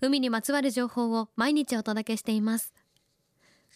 海にまつわる情報を毎日お届けしています。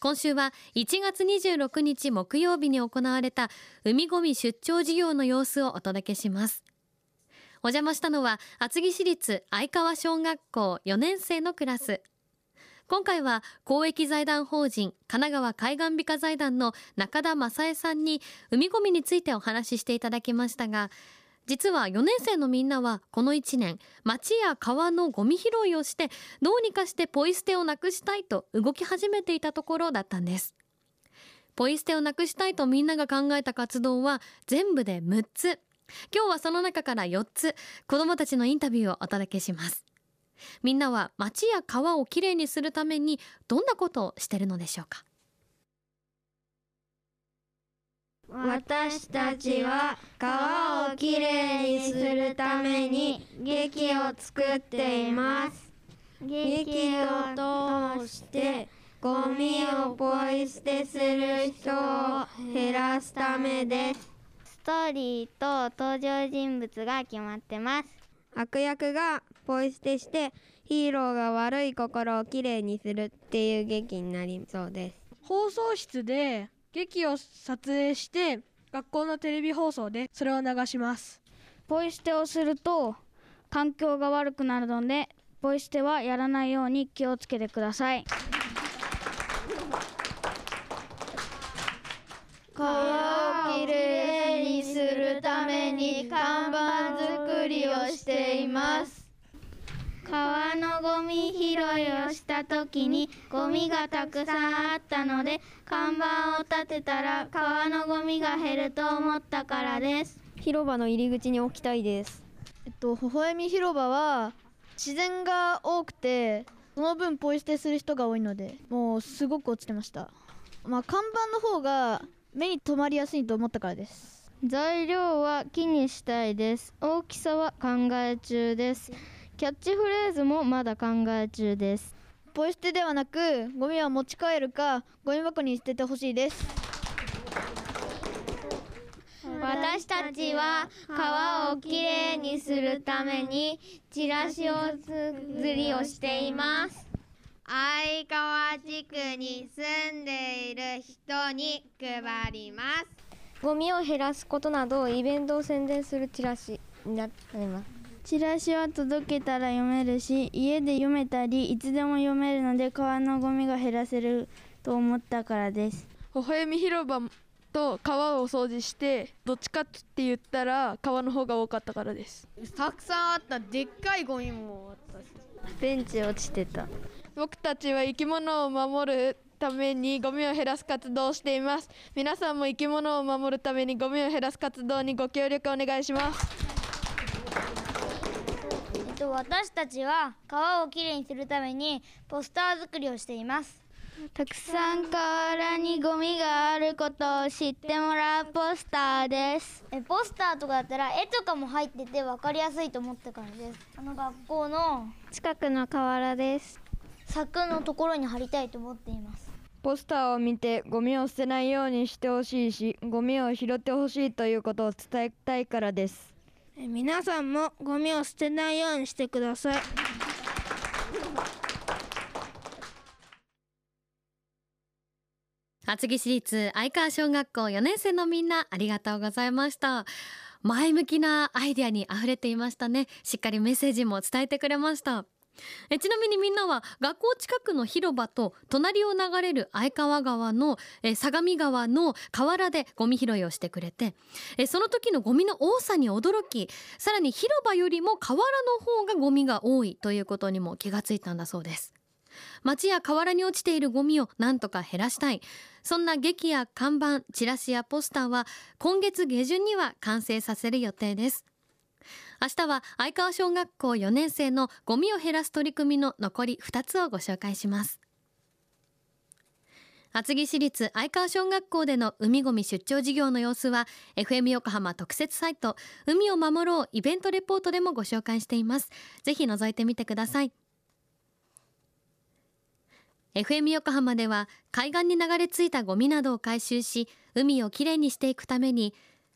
今週は1月26日木曜日に行われた海ごみ出張事業の様子をお届けします。お邪魔したのは厚木市立相川小学校4年生のクラス。今回は公益財団法人神奈川海岸美化財団の中田正恵さんに海ごみについてお話ししていただきましたが実は4年生のみんなはこの1年町や川のゴミ拾いをしてどうにかしてポイ捨てをなくしたいと動き始めていたところだったんです。ポイ捨てをなくしたいとみんなが考えた活動は全部で6つ。今日はその中から4つ。子どもたちのインタビューをお届けします。みんなは町や川をきれいにするためにどんなことをしてるのでしょうか？私たちは川をきれいにするために劇を作っています。劇を通してゴミをポイ捨てする人を減らすためです。ストーリーと登場人物が決まってます。悪役がポイ捨てしてヒーローが悪い心をきれいにするっていう劇になりそうです。放送室で劇を撮影して学校のテレビ放送でそれを流します。ポイ捨てをすると環境が悪くなるのでポイ捨てはやらないように気をつけてください。ゴミ拾いをした時にゴミがたくさんあったので看板を立てたら川のゴミが減ると思ったからです。広場の入り口に置きたいです。えっと微笑み広場は自然が多くてその分ポイ捨てする人が多いのでもうすごく落ちてました。まあ看板の方が目に留まりやすいと思ったからです。材料は木にしたいです。大きさは考え中ですキャッチフレーズもまだ考え中です。ポイ捨てではなくゴミは持ち帰るかゴミ箱に捨ててほしいです。私たちは川をきれいにするためにチラシを作りをしています。相川地区に住んでいる人に配ります。ゴミを減らすことなどイベントを宣伝するチラシになりますチラシは届けたら読めるし家で読めたりいつでも読めるので川のゴミが減らせると思ったからです。微笑み広場と川を掃除してどっちかって言ったら川の方が多かったからです。たくさんあったでっかいゴミもあったし。ベンチ落ちてた。僕たちは生き物を守るためにゴミを減らす活動をしています。皆さんも生き物を守るためにゴミを減らす活動にご協力お願いしますと私たちは川をきれいにするためにポスター作りをしています。たくさん河原にゴミがあることを知ってもらうポスターです。えポスターとかだったら絵とかも入ってて分かりやすいと思ったからです。あの学校の近くの河原です。柵のところに貼りたいと思っています。ポスターを見てゴミを捨てないようにしてほしいしゴミを拾ってほしいということを伝えたいからです皆さんもゴミを捨てないようにしてください。厚木市立相川小学校4年生のみんなありがとうございました。前向きなアイデアにあふれていましたね。しっかりメッセージも伝えてくれました。えちなみにみんなは学校近くの広場と隣を流れる相川川のえ相模川の河原でゴミ拾いをしてくれてえその時のゴミの多さに驚きさらに広場よりも河原の方がゴミが多いということにも気がついたんだそうです。町や河原に落ちているゴミをなんとか減らしたい。そんな劇や看板チラシやポスターは今月下旬には完成させる予定です。明日は相川小学校4年生のゴミを減らす取り組みの残り2つをご紹介します。厚木市立相川小学校での海ごみ出張事業の様子は FM 横浜特設サイト海を守ろうイベントレポートでもご紹介しています。ぜひ覗いてみてください。FM 横浜では海岸に流れ着いたゴミなどを回収し海をきれいにしていくために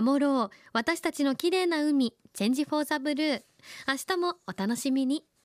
守ろう。私たちの綺麗な海チェンジフォーザブルー。明日もお楽しみに。